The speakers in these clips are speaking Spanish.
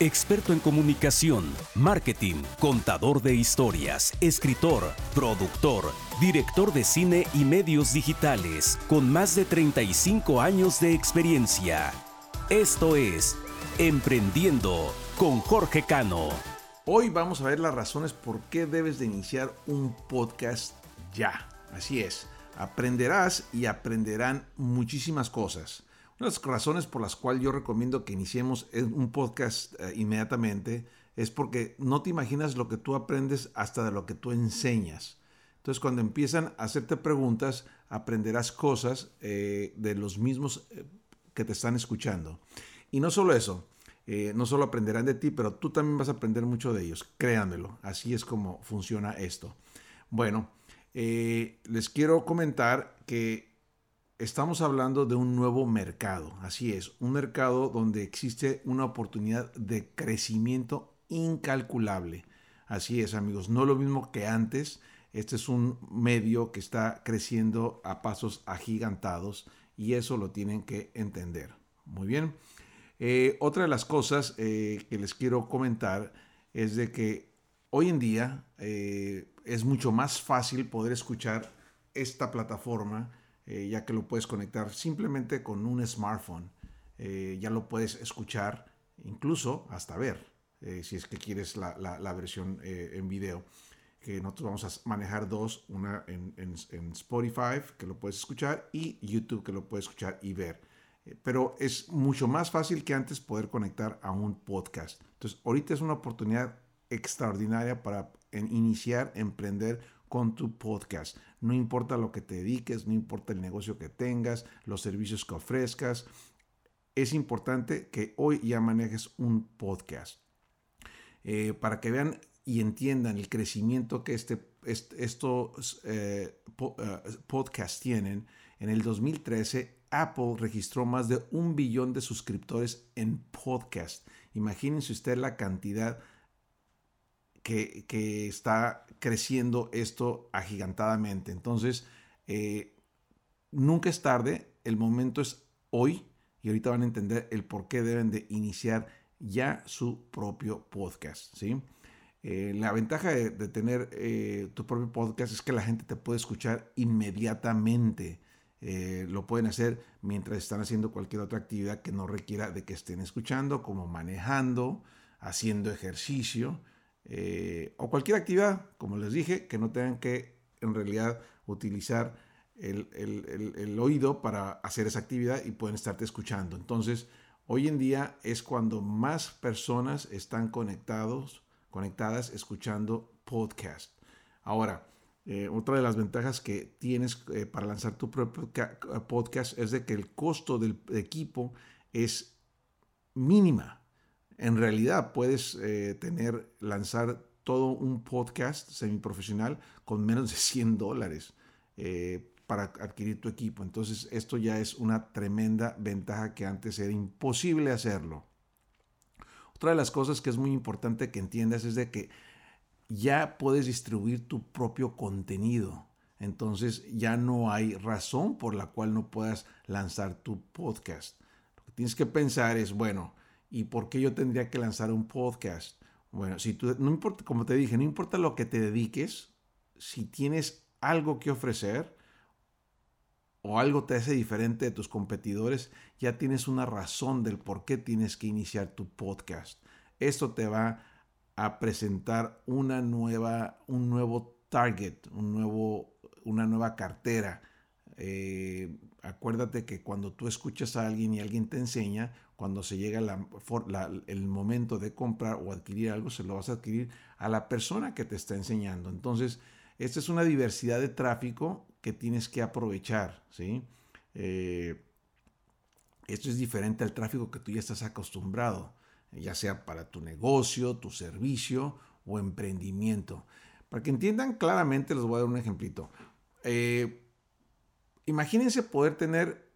experto en comunicación, marketing, contador de historias, escritor, productor, director de cine y medios digitales, con más de 35 años de experiencia. Esto es Emprendiendo con Jorge Cano. Hoy vamos a ver las razones por qué debes de iniciar un podcast ya. Así es, aprenderás y aprenderán muchísimas cosas. Las razones por las cuales yo recomiendo que iniciemos un podcast eh, inmediatamente es porque no te imaginas lo que tú aprendes hasta de lo que tú enseñas. Entonces cuando empiezan a hacerte preguntas, aprenderás cosas eh, de los mismos eh, que te están escuchando. Y no solo eso, no solo aprenderán de ti, pero tú también vas a aprender mucho de ellos, créanmelo. Así es como funciona esto. Bueno, les quiero comentar que estamos hablando de un nuevo mercado, así es, un mercado donde existe una oportunidad de crecimiento incalculable. Así es, amigos, no lo mismo que antes. Este es un medio que está creciendo a pasos agigantados y eso lo tienen que entender. Muy bien. Eh, otra de las cosas eh, que les quiero comentar es de que hoy en día eh, es mucho más fácil poder escuchar esta plataforma eh, ya que lo puedes conectar simplemente con un smartphone. Eh, ya lo puedes escuchar, incluso hasta ver, eh, si es que quieres la, versión en video. Que nosotros vamos a manejar dos, una en, Spotify, que lo puedes escuchar, y YouTube, que lo puedes escuchar y ver. pero es mucho más fácil que antes poder conectar a un podcast. Entonces, ahorita es una oportunidad extraordinaria para iniciar, emprender con tu podcast. No importa lo que te dediques, no importa el negocio que tengas, los servicios que ofrezcas. Es importante que hoy ya manejes un podcast. Eh, para que vean y entiendan el crecimiento que este, estos eh, eh, podcasts tienen, en el 2013 Apple registró más de un billón de suscriptores en podcast. Imagínense usted la cantidad que, está creciendo esto agigantadamente. Entonces, eh, nunca es tarde, el momento es hoy y ahorita van a entender el por qué deben de iniciar ya su propio podcast. ¿sí? Eh, la ventaja de, tener eh, tu propio podcast es que la gente te puede escuchar inmediatamente. lo pueden hacer mientras están haciendo cualquier otra actividad que no requiera de que estén escuchando, como manejando, haciendo ejercicio. Eh, o cualquier actividad, como les dije, que no tengan que en realidad utilizar el, oído para hacer esa actividad y pueden estarte escuchando. Entonces, hoy en día es cuando más personas están conectados, conectadas escuchando podcast. Ahora, eh, otra de las ventajas que tienes eh, para lanzar tu propio podcast es de que el costo del equipo es mínima en realidad puedes eh, tener, lanzar todo un podcast semiprofesional con menos de 100 dólares eh, para adquirir tu equipo. Entonces esto ya es una tremenda ventaja que antes era imposible hacerlo. Otra de las cosas que es muy importante que entiendas es de que ya puedes distribuir tu propio contenido. Entonces ya no hay razón por la cual no puedas lanzar tu podcast. Lo que tienes que pensar es, bueno, ¿Y por qué yo tendría que lanzar un podcast? Bueno, si tú, no importa, como te dije, no importa lo que te dediques, si tienes algo que ofrecer o algo te hace diferente de tus competidores, ya tienes una razón del por qué tienes que iniciar tu podcast. Esto te va a presentar una nueva, un nuevo target, un nuevo, una nueva cartera. Eh, acuérdate que cuando tú escuchas a alguien y alguien te enseña, cuando se llega el momento de comprar o adquirir algo, se lo vas a adquirir a la persona que te está enseñando. Entonces, esta es una diversidad de tráfico que tienes que aprovechar, ¿sí? Eh, esto es diferente al tráfico que tú ya estás acostumbrado, ya sea para tu negocio, tu servicio o emprendimiento. Para que entiendan claramente, les voy a dar un ejemplito. Eh, imagínense poder tener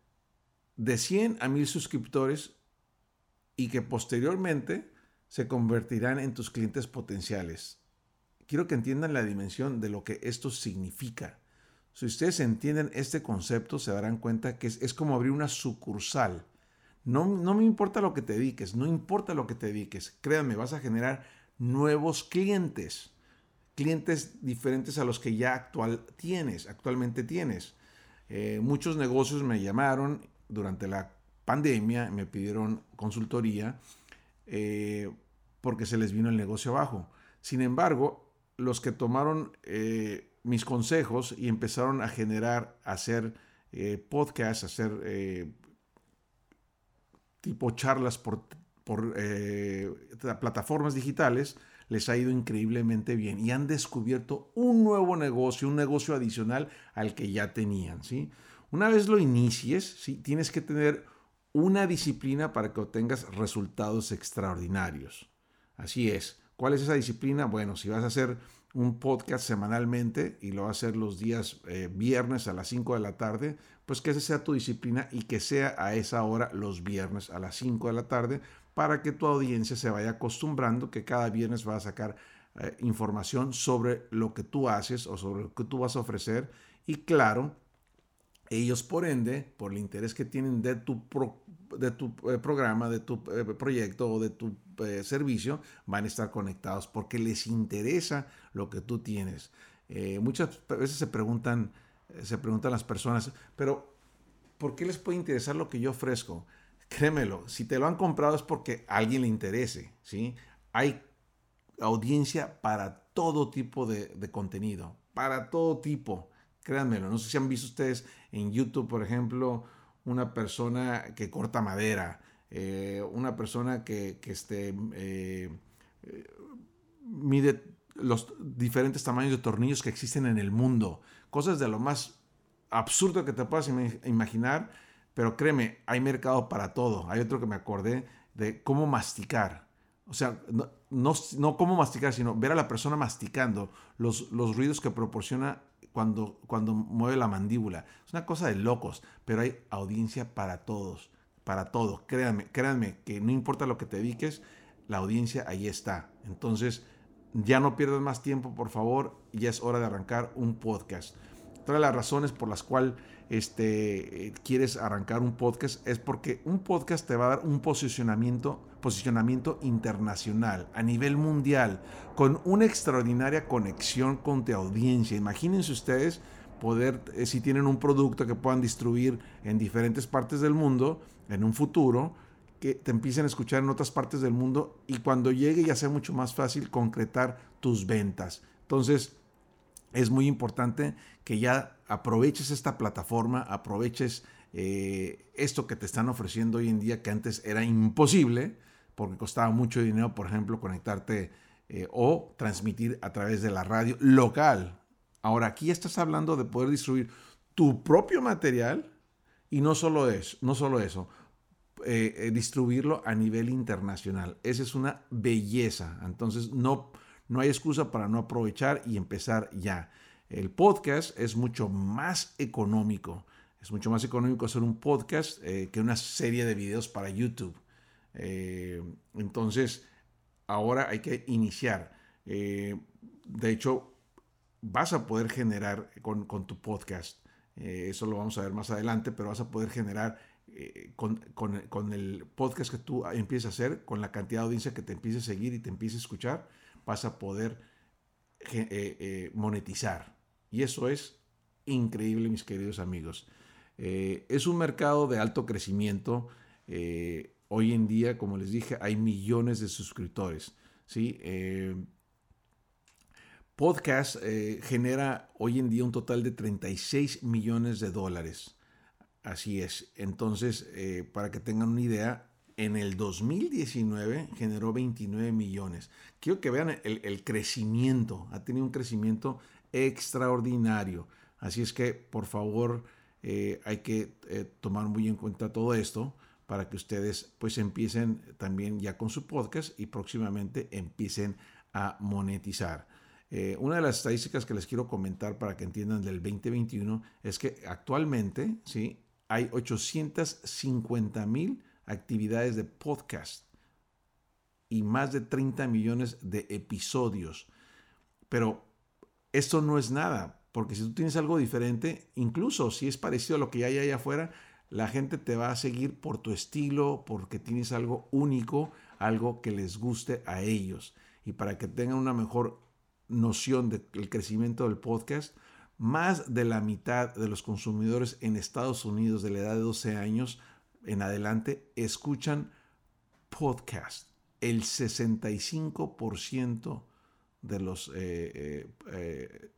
de 100 a 1000 suscriptores y que posteriormente se convertirán en tus clientes potenciales. Quiero que entiendan la dimensión de lo que esto significa. Si ustedes entienden este concepto, se darán cuenta que es, como abrir una sucursal. No, no me importa lo que te dediques, no importa lo que te dediques. Créanme, vas a generar nuevos clientes. Clientes diferentes a los que ya actual tienes, actualmente tienes. Eh, muchos negocios me llamaron durante la pandemia, me pidieron consultoría eh, porque se les vino el negocio abajo. Sin embargo, los que tomaron eh, mis consejos y empezaron a generar, a hacer podcasts, a hacer tipo charlas por, por plataformas digitales, les ha ido increíblemente bien y han descubierto un nuevo negocio, un negocio adicional al que ya tenían. ¿sí? Una vez lo inicies, ¿sí? tienes que tener una disciplina para que obtengas resultados extraordinarios. Así es. ¿Cuál es esa disciplina? Bueno, si vas a hacer un podcast semanalmente y lo vas a hacer los días eh, viernes a las 5 de la tarde, pues que esa sea tu disciplina y que sea a esa hora los viernes a las 5 de la tarde para que tu audiencia se vaya acostumbrando que cada viernes va a sacar eh, información sobre lo que tú haces o sobre lo que tú vas a ofrecer y claro, ellos por ende, por el interés que tienen de tu, de tu eh, programa, de tu eh, proyecto o de tu servicio, van a estar conectados porque les interesa lo que tú tienes. muchas veces se preguntan, se preguntan las personas, pero ¿por qué les puede interesar lo que yo ofrezco? Créemelo, si te lo han comprado es porque a alguien le interese, ¿sí? Hay audiencia para todo tipo de, contenido, para todo tipo. Créanmelo, no sé si han visto ustedes en YouTube, por ejemplo, una persona que corta madera, eh, una persona que, este, eh, eh, mide los diferentes tamaños de tornillos que existen en el mundo. Cosas de lo más absurdo que te puedas imaginar pero créeme, hay mercado para todo. Hay otro que me acordé de cómo masticar. O sea, no, no, cómo masticar, sino ver a la persona masticando, los, los ruidos que proporciona cuando, cuando mueve la mandíbula. Es una cosa de locos, pero hay audiencia para todos, para todos. Créanme, créanme que no importa lo que te dediques, la audiencia ahí está. Entonces, ya no pierdas más tiempo, por favor, ya es hora de arrancar un podcast. Todas las razones por las cuales este, quieres arrancar un podcast es porque un podcast te va a dar un posicionamiento, posicionamiento internacional a nivel mundial con una extraordinaria conexión con tu audiencia. Imagínense ustedes poder, eh, si tienen un producto que puedan distribuir en diferentes partes del mundo en un futuro, que te empiecen a escuchar en otras partes del mundo y cuando llegue ya sea mucho más fácil concretar tus ventas. Entonces, es muy importante que ya aproveches esta plataforma, aproveches eh, esto que te están ofreciendo hoy en día que antes era imposible porque costaba mucho dinero, por ejemplo, conectarte eh, o transmitir a través de la radio local. Ahora aquí estás hablando de poder distribuir tu propio material y no solo eso, no solo eso, eh, distribuirlo a nivel internacional. Esa es una belleza. Entonces no no hay excusa para no aprovechar y empezar ya. El podcast es mucho más económico. Es mucho más económico hacer un podcast eh, que una serie de videos para YouTube. Eh, entonces, ahora hay que iniciar. Eh, de hecho, vas a poder generar con, tu podcast. eso lo vamos a ver más adelante, pero vas a poder generar con, con, el podcast que tú empieces a hacer, con la cantidad de audiencia que te empiece a seguir y te empiece a escuchar, vas a poder eh, eh, monetizar. Y eso es increíble, mis queridos amigos. Eh, es un mercado de alto crecimiento. hoy en día, como les dije, hay millones de suscriptores. ¿sí? podcast genera hoy en día un total de 36 millones de dólares. Así es. Entonces, para que tengan una idea, en el 2019 generó 29 millones. Quiero que vean el, crecimiento, ha tenido un crecimiento extraordinario. Así es que, por favor, eh, hay que eh, tomar muy en cuenta todo esto para que ustedes pues empiecen también ya con su podcast y próximamente empiecen a monetizar. Eh, una de las estadísticas que les quiero comentar para que entiendan del 2021 es que actualmente ¿sí? hay 850 mil actividades de podcast y más de 30 millones de episodios. Pero esto no es nada, porque si tú tienes algo diferente, incluso si es parecido a lo que hay allá afuera, la gente te va a seguir por tu estilo, porque tienes algo único, algo que les guste a ellos. Y para que tengan una mejor noción del crecimiento del podcast, más de la mitad de los consumidores en Estados Unidos de la edad de 12 años en adelante escuchan podcast. El 65% de los eh, eh, eh,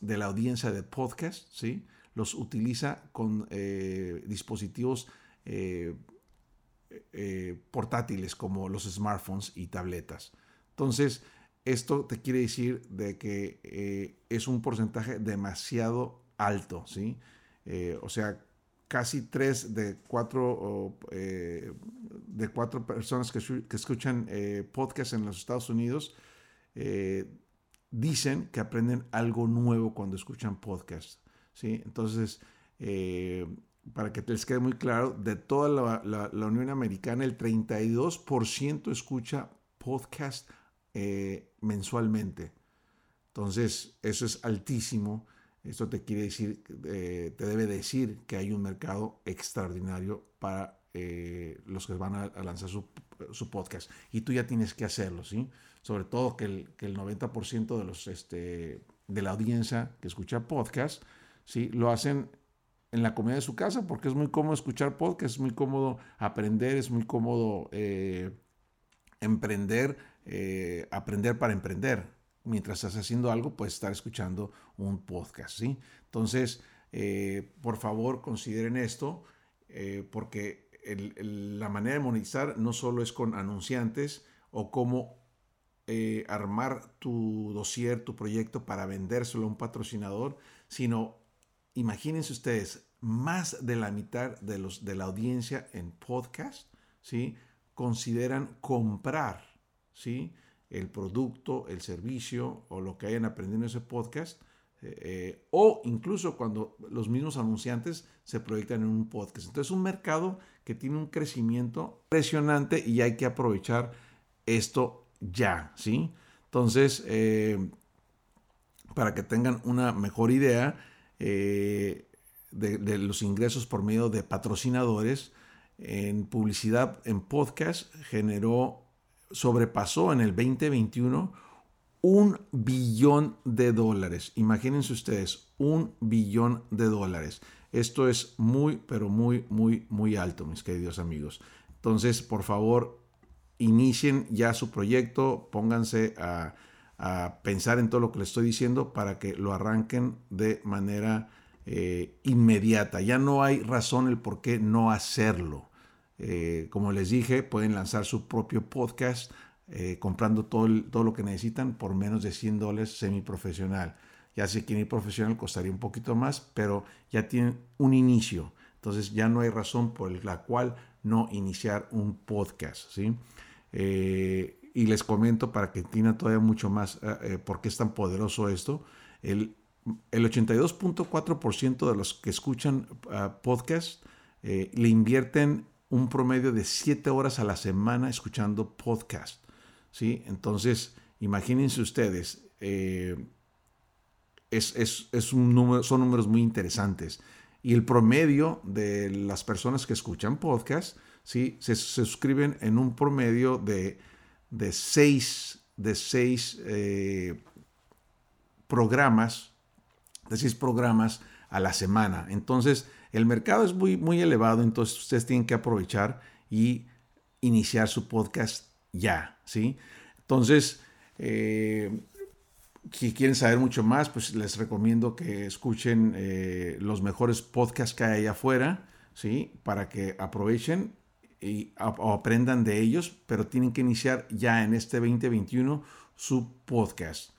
de la audiencia de podcast, ¿sí? Los utiliza con dispositivos portátiles como los smartphones y tabletas. Entonces, esto te quiere decir de que es un porcentaje demasiado alto, ¿sí? O sea, casi tres de cuatro, eh, de cuatro personas que, escuchan podcast en los Estados Unidos dicen que aprenden algo nuevo cuando escuchan podcast, ¿sí? Entonces, para que les quede muy claro, de toda la, la Unión Americana, el 32% escucha podcast eh, mensualmente. Entonces, eso es altísimo. Esto te quiere decir, eh, te debe decir que hay un mercado extraordinario para eh, los que van a, lanzar su, podcast. Y tú ya tienes que hacerlo, ¿sí? Sobre todo que el, que el 90% de, los, este, de la audiencia que escucha podcast, ¿sí? Lo hacen en la comida de su casa porque es muy cómodo escuchar podcast, es muy cómodo aprender, es muy cómodo emprender eh, aprender para emprender. Mientras estás haciendo algo, puedes estar escuchando un podcast, ¿sí? Entonces, eh, por favor, consideren esto, eh, porque la manera de monetizar no solo es con anunciantes o cómo armar tu dossier, tu proyecto para vendérselo a un patrocinador, sino, imagínense ustedes, más de la mitad de, los, de la audiencia en podcast, ¿sí? Consideran comprar ¿sí? El producto, el servicio o lo que hayan aprendido en ese podcast. Eh, eh, o incluso cuando los mismos anunciantes se proyectan en un podcast. Entonces es un mercado que tiene un crecimiento impresionante y hay que aprovechar esto ya, ¿sí? Entonces, eh, para que tengan una mejor idea de, de, los ingresos por medio de patrocinadores, en publicidad en podcast generó sobrepasó en el 2021 un billón de dólares. Imagínense ustedes, un billón de dólares. Esto es muy, pero muy, muy, muy alto, mis queridos amigos. Entonces, por favor, inicien ya su proyecto, pónganse a, pensar en todo lo que les estoy diciendo para que lo arranquen de manera eh, inmediata. Ya no hay razón el por qué no hacerlo. Eh, como les dije, pueden lanzar su propio podcast eh, comprando todo, todo lo que necesitan por menos de 100 dólares semiprofesional. Ya sé que ni profesional costaría un poquito más, pero ya tienen un inicio. Entonces ya no hay razón por la cual no iniciar un podcast. ¿sí? Eh, y les comento para que entiendan todavía mucho más por qué es tan poderoso esto. El, el 82.4% de los que escuchan uh, podcast le invierten un promedio de 7 horas a la semana escuchando podcast. ¿sí? Entonces, imagínense ustedes, eh, es, un número, son números muy interesantes. Y el promedio de las personas que escuchan podcast, ¿sí? se, suscriben en un promedio de, de de seis eh, programas, de seis programas a la semana. Entonces, el mercado es muy, muy elevado, entonces ustedes tienen que aprovechar y iniciar su podcast ya, ¿sí? Entonces, eh, si quieren saber mucho más, pues les recomiendo que escuchen eh, los mejores podcasts que hay allá afuera, ¿sí? Para que aprovechen y aprendan de ellos, pero tienen que iniciar ya en este 2021 su podcast.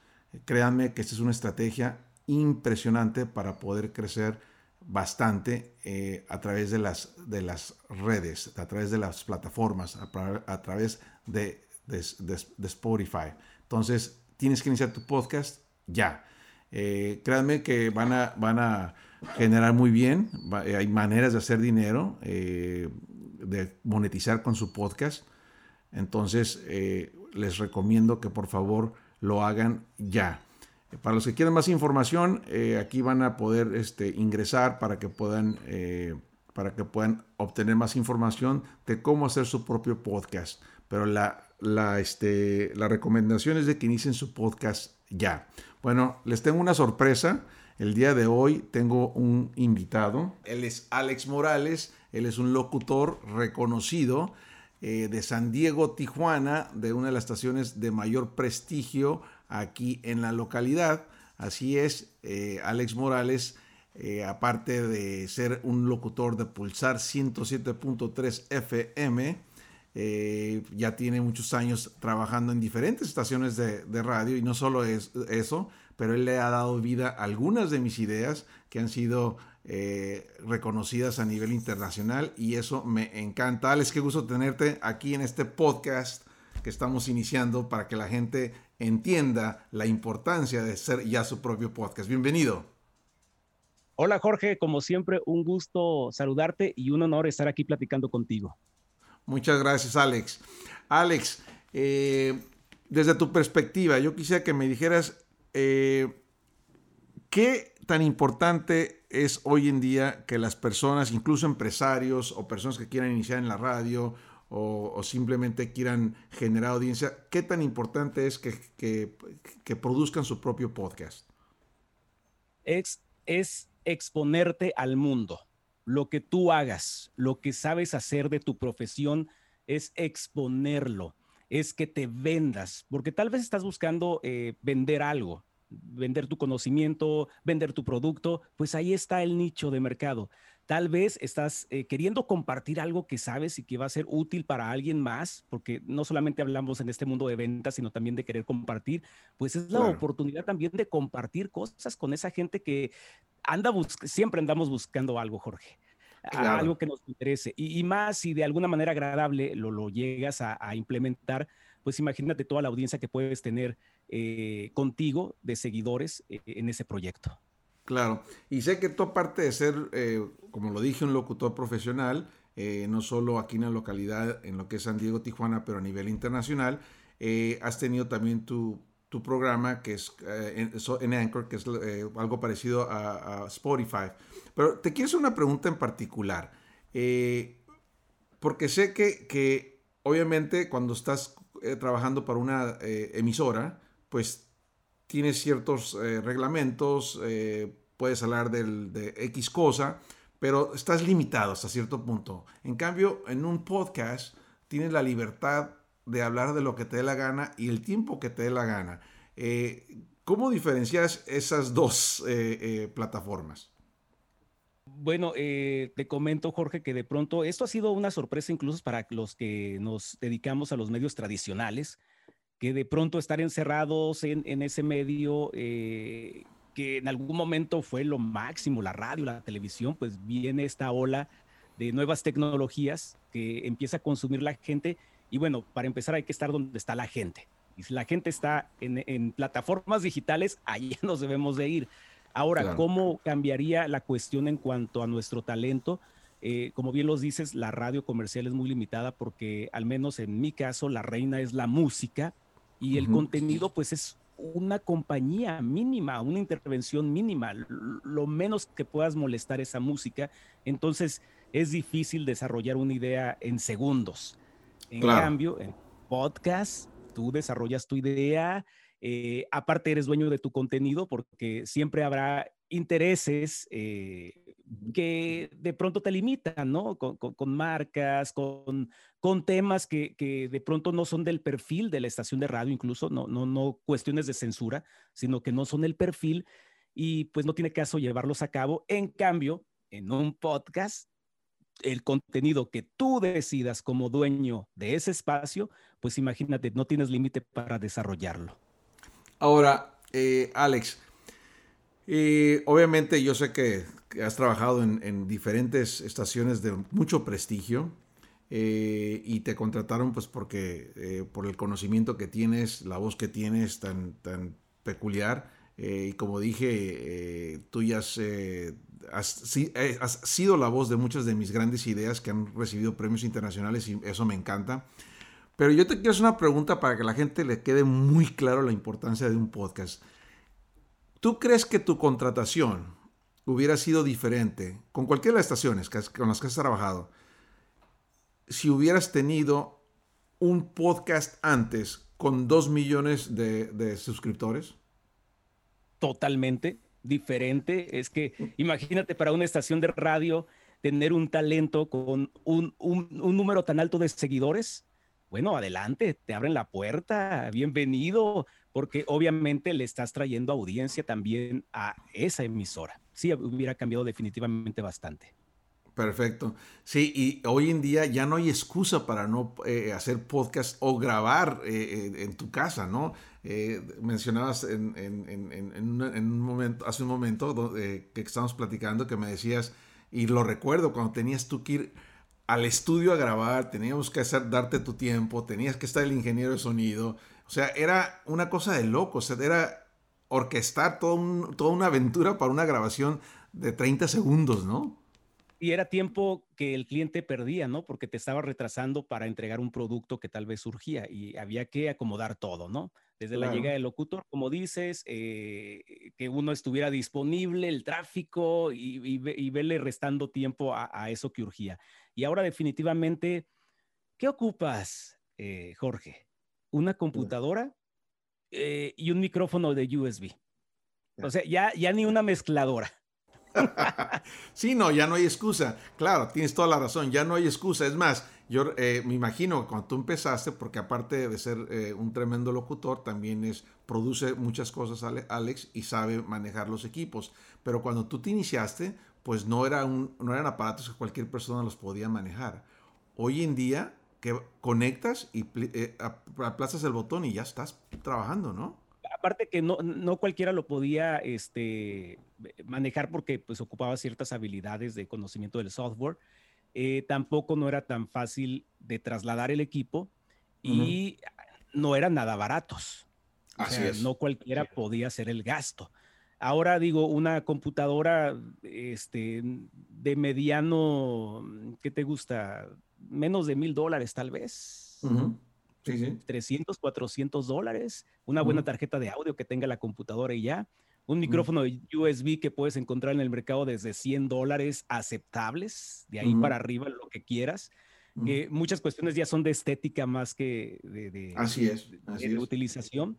Créanme que esta es una estrategia impresionante para poder crecer bastante eh, a través de las, de las redes, a través de las plataformas, a, través de, de, Spotify. Entonces, tienes que iniciar tu podcast ya. Eh, créanme que van a, van a generar muy bien. Eh, hay maneras de hacer dinero, de monetizar con su podcast. Entonces, les recomiendo que por favor lo hagan ya. Para los que quieran más información, eh, aquí van a poder este, ingresar para que puedan eh, para que puedan obtener más información de cómo hacer su propio podcast. Pero la, la, este, la recomendación es de que inicien su podcast ya. Bueno, les tengo una sorpresa. El día de hoy tengo un invitado. Él es Alex Morales. Él es un locutor reconocido eh, de San Diego, Tijuana, de una de las estaciones de mayor prestigio aquí en la localidad. Así es, eh, Alex Morales, eh, aparte de ser un locutor de Pulsar 107.3 FM, ya tiene muchos años trabajando en diferentes estaciones de, radio y no solo es eso, pero él le ha dado vida a algunas de mis ideas que han sido eh, reconocidas a nivel internacional y eso me encanta. Alex, qué gusto tenerte aquí en este podcast que estamos iniciando para que la gente entienda la importancia de ser ya su propio podcast. Bienvenido. Hola Jorge, como siempre, un gusto saludarte y un honor estar aquí platicando contigo. Muchas gracias, Alex. Alex, eh, desde tu perspectiva, yo quisiera que me dijeras eh, qué tan importante es hoy en día que las personas, incluso empresarios o personas que quieran iniciar en la radio o, simplemente quieran generar audiencia, qué tan importante es que, produzcan su propio podcast? Es, es exponerte al mundo. Lo que tú hagas, lo que sabes hacer de tu profesión es exponerlo, es que te vendas, porque tal vez estás buscando eh, vender algo, vender tu conocimiento, vender tu producto, pues ahí está el nicho de mercado. Tal vez estás eh, queriendo compartir algo que sabes y que va a ser útil para alguien más, porque no solamente hablamos en este mundo de ventas, sino también de querer compartir, pues es la oportunidad también de compartir cosas con esa gente que anda, siempre andamos buscando algo, Jorge. Algo que nos interese. Y, más si de alguna manera agradable lo, lo llegas a, a implementar, pues imagínate toda la audiencia que puedes tener eh, contigo de seguidores eh, en ese proyecto. Claro, y sé que tú aparte de ser, eh, como lo dije, un locutor profesional, no solo aquí en la localidad, en lo que es San Diego, Tijuana, pero a nivel internacional, has tenido también tu, tu, programa que es en, Anchor, que es algo parecido a, Spotify. Pero te quiero hacer una pregunta en particular, porque sé que, que obviamente cuando estás trabajando para una emisora, pues tienes ciertos eh, reglamentos, eh, puedes hablar de X cosa, pero estás limitado hasta cierto punto. En cambio, en un podcast tienes la libertad de hablar de lo que te dé la gana y el tiempo que te dé la gana. Eh, ¿Cómo diferencias esas dos plataformas? Bueno, te comento, Jorge, que de pronto esto ha sido una sorpresa incluso para los que nos dedicamos a los medios tradicionales que de pronto estar encerrados en, ese medio eh, que en algún momento fue lo máximo, la radio, la televisión, pues viene esta ola de nuevas tecnologías que empieza a consumir la gente. Y bueno, para empezar hay que estar donde está la gente. Y si la gente está en, plataformas digitales, ahí nos debemos de ir. Ahora, ¿cómo cambiaría la cuestión en cuanto a nuestro talento? Eh, como bien los dices, la radio comercial es muy limitada porque al menos en mi caso la reina es la música y el contenido pues es una compañía mínima, una intervención mínima, lo menos que puedas molestar esa música, entonces es difícil desarrollar una idea en segundos. En cambio, en podcast, tú desarrollas tu idea, eh, aparte eres dueño de tu contenido porque siempre habrá intereses eh, que de pronto te limitan, ¿no? Con, marcas, con, con temas que, que, de pronto no son del perfil de la estación de radio, incluso, no, no, no cuestiones de censura, sino que no son el perfil y pues no tiene caso llevarlos a cabo. En cambio, en un podcast, el contenido que tú decidas como dueño de ese espacio, pues imagínate, no tienes límite para desarrollarlo. Ahora, eh, Alex, eh, obviamente yo sé que has trabajado en, diferentes estaciones de mucho prestigio eh, y te contrataron pues porque eh, por el conocimiento que tienes, la voz que tienes tan, tan peculiar y como dije, tú ya has, has, sido la voz de muchas de mis grandes ideas que han recibido premios internacionales y eso me encanta. Pero yo te quiero hacer una pregunta para que la gente le quede muy claro la importancia de un podcast. ¿Tú crees que tu contratación hubiera sido diferente con cualquiera de las estaciones con las que has trabajado? Si hubieras tenido un podcast antes con dos millones de, suscriptores? Totalmente diferente. Es que imagínate para una estación de radio tener un talento con un, un número tan alto de seguidores bueno, adelante, te abren la puerta, bienvenido, porque obviamente le estás trayendo audiencia también a esa emisora. Sí, hubiera cambiado definitivamente bastante. Perfecto. Sí, y hoy en día ya no hay excusa para no eh, hacer podcast o grabar eh, eh, en tu casa, ¿no? mencionabas en, un momento, hace un momento que estábamos platicando que me decías, y lo recuerdo cuando tenías tú que ir al estudio a grabar, teníamos que hacer, darte tu tiempo, tenías que estar el ingeniero de sonido. O sea, era una cosa de loco, o sea, era orquestar todo toda una aventura para una grabación de 30 segundos, ¿no? Y era tiempo que el cliente perdía, ¿no? Porque te estaba retrasando para entregar un producto que tal vez surgía y había que acomodar todo, ¿no? Desde la llegada del locutor, como dices, eh, que uno estuviera disponible, el tráfico y, y, verle restando tiempo a, eso que urgía. Y ahora definitivamente, ¿qué ocupas, eh, Jorge? Una computadora eh, y un micrófono de USB. O sea, ya, ya ni una mezcladora. sí, no, ya no hay excusa. Claro, tienes toda la razón, ya no hay excusa. Es más, yo eh, me imagino cuando tú empezaste, porque aparte de ser un tremendo locutor, también es, produce muchas cosas Alex y sabe manejar los equipos. Pero cuando tú te iniciaste, pues no, era un, no eran aparatos que cualquier persona los podía manejar. Hoy en día, que conectas y eh, aplazas el botón y ya estás trabajando, ¿no? Aparte que no, no cualquiera lo podía este, manejar porque pues ocupaba ciertas habilidades de conocimiento del software. Eh, tampoco no era tan fácil de trasladar el equipo y no eran nada baratos. Así es. No cualquiera podía hacer el gasto. Ahora digo, una computadora este, de mediano, ¿qué te gusta? Menos de mil dólares tal vez. sí, sí. 300, 400 dólares. Una buena tarjeta de audio que tenga la computadora y ya. Un micrófono de USB que puedes encontrar en el mercado desde 100 dólares aceptables, de ahí para arriba, lo que quieras. muchas cuestiones ya son de estética más que de, así es, utilización.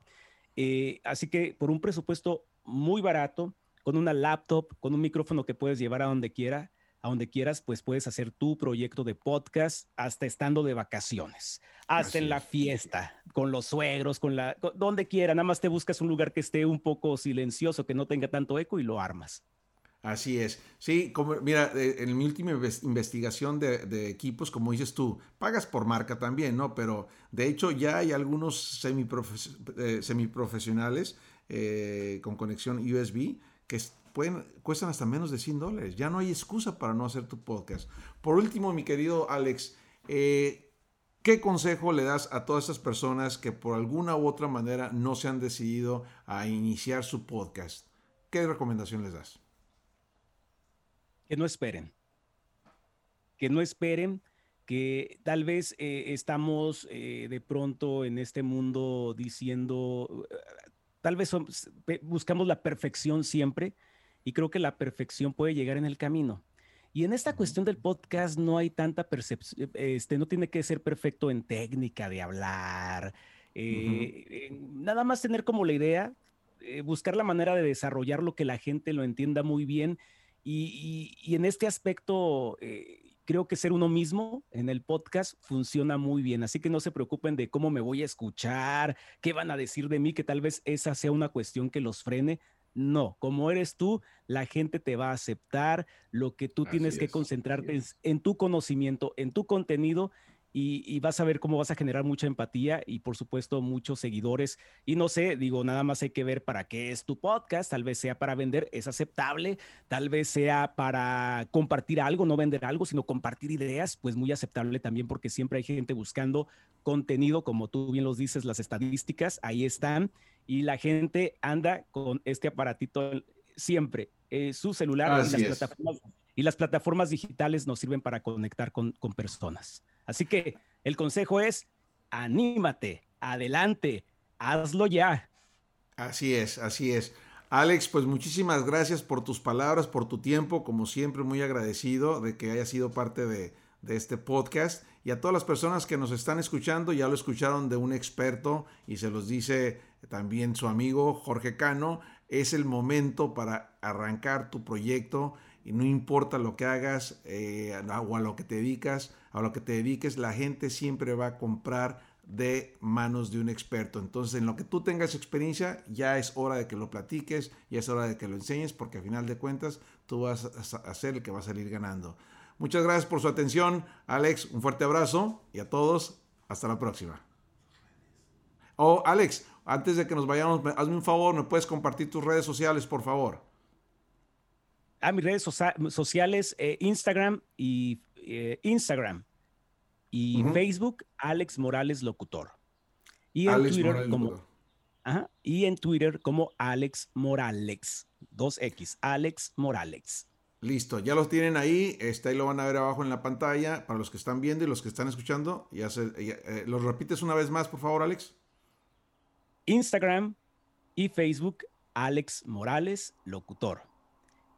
Eh, así que por un presupuesto muy barato, con una laptop, con un micrófono que puedes llevar a donde quiera, a donde quieras, pues puedes hacer tu proyecto de podcast hasta estando de vacaciones, hasta en la fiesta, con los suegros, con la, donde quiera, nada más te buscas un lugar que esté un poco silencioso, que no tenga tanto eco y lo armas. Así es. Sí, como, mira, eh, en mi última investigación de, equipos, como dices tú, pagas por marca también, ¿no? Pero de hecho ya hay algunos eh, semiprofesionales eh, con conexión USB que pueden, cuestan hasta menos de 100 dólares. Ya no hay excusa para no hacer tu podcast. Por último, mi querido Alex, ¿qué consejo le das a todas esas personas que por alguna u otra manera no se han decidido a iniciar su podcast? ¿Qué recomendación les das? que no esperen, que no esperen, que tal vez eh, estamos eh, de pronto en este mundo diciendo, eh, tal vez buscamos la perfección siempre y creo que la perfección puede llegar en el camino. Y en esta cuestión del podcast no hay tanta percepción, este, no tiene que ser perfecto en técnica de hablar, nada más tener como la idea, buscar la manera de desarrollar lo que la gente lo entienda muy bien y, en este aspecto, eh, creo que ser uno mismo en el podcast funciona muy bien. Así que no se preocupen de cómo me voy a escuchar, qué van a decir de mí, que tal vez esa sea una cuestión que los frene. No, como eres tú, la gente te va a aceptar. Lo que tú tienes que concentrarte es en tu conocimiento, en tu contenido y, vas a ver cómo vas a generar mucha empatía y por supuesto muchos seguidores. Y no sé, digo, nada más hay que ver para qué es tu podcast, tal vez sea para vender, es aceptable, tal vez sea para compartir algo, no vender algo, sino compartir ideas, pues muy aceptable también porque siempre hay gente buscando contenido, como tú bien los dices, las estadísticas, ahí están, y la gente anda con este aparatito siempre, eh, su celular y las, plataformas, y las, plataformas, digitales nos sirven para conectar con, con personas. Así que el consejo es, anímate, adelante, hazlo ya. Así es, así es. Alex, pues muchísimas gracias por tus palabras, por tu tiempo, como siempre muy agradecido de que hayas sido parte de, de este podcast y a todas las personas que nos están escuchando, ya lo escucharon de un experto y se los dice también su amigo Jorge Cano, es el momento para arrancar tu proyecto y no importa lo que hagas eh, o a lo que te dedicas, a lo que te dediques, la gente siempre va a comprar de manos de un experto. Entonces, en lo que tú tengas experiencia, ya es hora de que lo platiques, ya es hora de que lo enseñes, porque a final de cuentas tú vas a ser el que va a salir ganando. Muchas gracias por su atención. Alex, un fuerte abrazo y a todos, hasta la próxima. Oh, Alex, antes de que nos vayamos, hazme un favor, ¿me puedes compartir tus redes sociales, por favor? Ah, mis redes sociales, eh, Instagram y eh, Instagram y Facebook, Alex Morales Locutor. Y en Twitter como y en Twitter como Alex Morales, 2X, Alex Morales. Listo, ya los tienen ahí, está ahí lo van a ver abajo en la pantalla para los que están viendo y los que están escuchando. Ya se, eh, ¿Los repites una vez más, por favor, Alex? Instagram y Facebook, Alex Morales, locutor.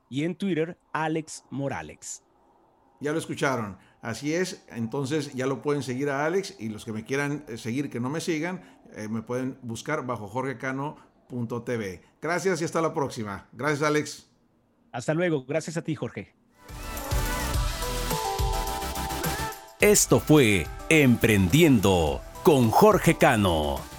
Y en Twitter, Alex Morales. Ya lo escucharon. Así es, entonces ya lo pueden seguir a Alex y los que me quieran eh, seguir que no me sigan, eh, me pueden buscar bajo jorgecano.tv. Gracias y hasta la próxima. Gracias, Alex. Hasta luego. Gracias a ti, Jorge. Esto fue Emprendiendo con Jorge Cano.